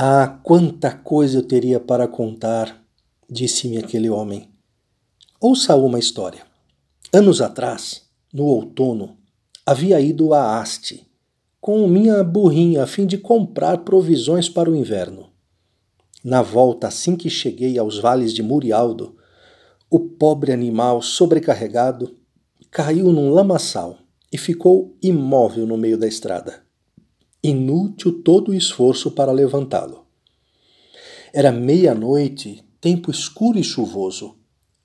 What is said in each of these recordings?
Ah, quanta coisa eu teria para contar, disse-me aquele homem. Ouça uma história. Anos atrás, no outono, havia ido a Haste com minha burrinha a fim de comprar provisões para o inverno. Na volta, assim que cheguei aos vales de Murialdo, o pobre animal, sobrecarregado, caiu num lamaçal e ficou imóvel no meio da estrada. Inútil todo o esforço para levantá-lo. Era meia-noite, tempo escuro e chuvoso.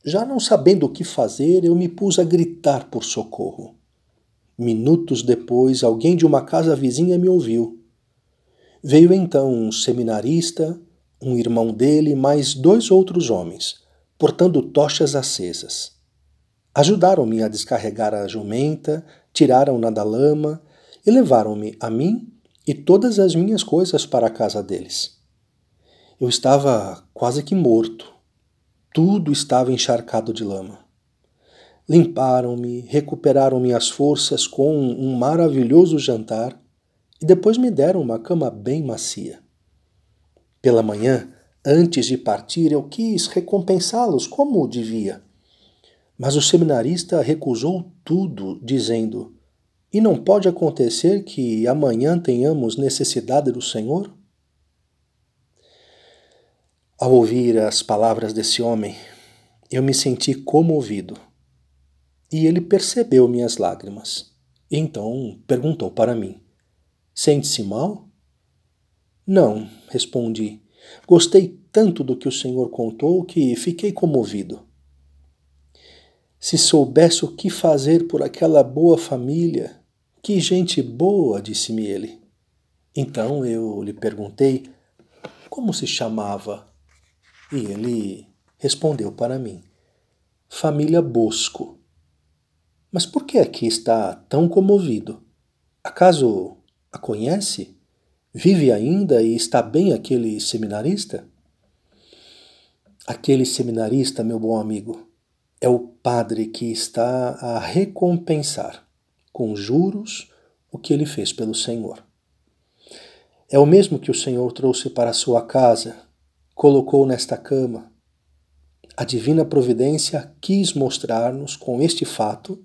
Já não sabendo o que fazer, eu me pus a gritar por socorro. Minutos depois, alguém de uma casa vizinha me ouviu. Veio então um seminarista, um irmão dele, mais dois outros homens, portando tochas acesas. Ajudaram-me a descarregar a jumenta, tiraram-na da lama e levaram-me a mim e todas as minhas coisas para a casa deles. Eu estava quase que morto. Tudo estava encharcado de lama. Limparam-me, recuperaram minhas forças com um maravilhoso jantar e depois me deram uma cama bem macia. Pela manhã, antes de partir, eu quis recompensá-los como devia. Mas o seminarista recusou tudo, dizendo: e não pode acontecer que amanhã tenhamos necessidade do Senhor? Ao ouvir as palavras desse homem, eu me senti comovido. E ele percebeu minhas lágrimas. Então perguntou para mim: Sente-se mal? Não, respondi. Gostei tanto do que o Senhor contou que fiquei comovido. Se soubesse o que fazer por aquela boa família, que gente boa, disse-me ele. Então eu lhe perguntei como se chamava e ele respondeu para mim: Família Bosco. Mas por que aqui está tão comovido? Acaso a conhece? Vive ainda e está bem aquele seminarista? Aquele seminarista, meu bom amigo, é o padre que está a recompensar com juros o que ele fez pelo Senhor. É o mesmo que o Senhor trouxe para sua casa, colocou nesta cama. A divina providência quis mostrar-nos com este fato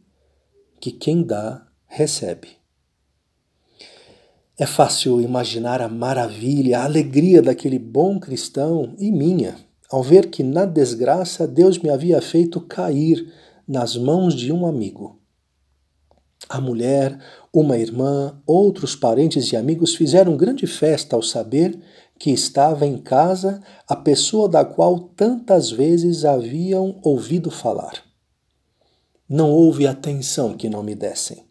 que quem dá, recebe. É fácil imaginar a maravilha, a alegria daquele bom cristão e minha, ao ver que na desgraça Deus me havia feito cair nas mãos de um amigo. A mulher, uma irmã, outros parentes e amigos fizeram grande festa ao saber que estava em casa a pessoa da qual tantas vezes haviam ouvido falar. Não houve atenção que não me dessem.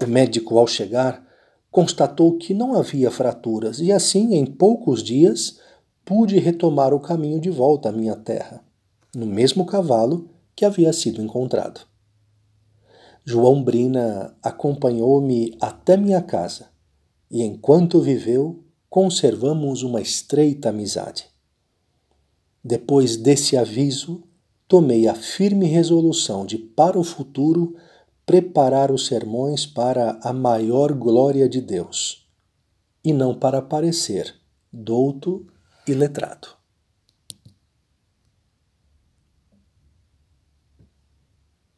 O médico, ao chegar, constatou que não havia fraturas e assim, em poucos dias, pude retomar o caminho de volta à minha terra, no mesmo cavalo que havia sido encontrado. João Brina acompanhou-me até minha casa e, enquanto viveu, conservamos uma estreita amizade. Depois desse aviso, tomei a firme resolução de, para o futuro, preparar os sermões para a maior glória de Deus, e não para parecer douto e letrado.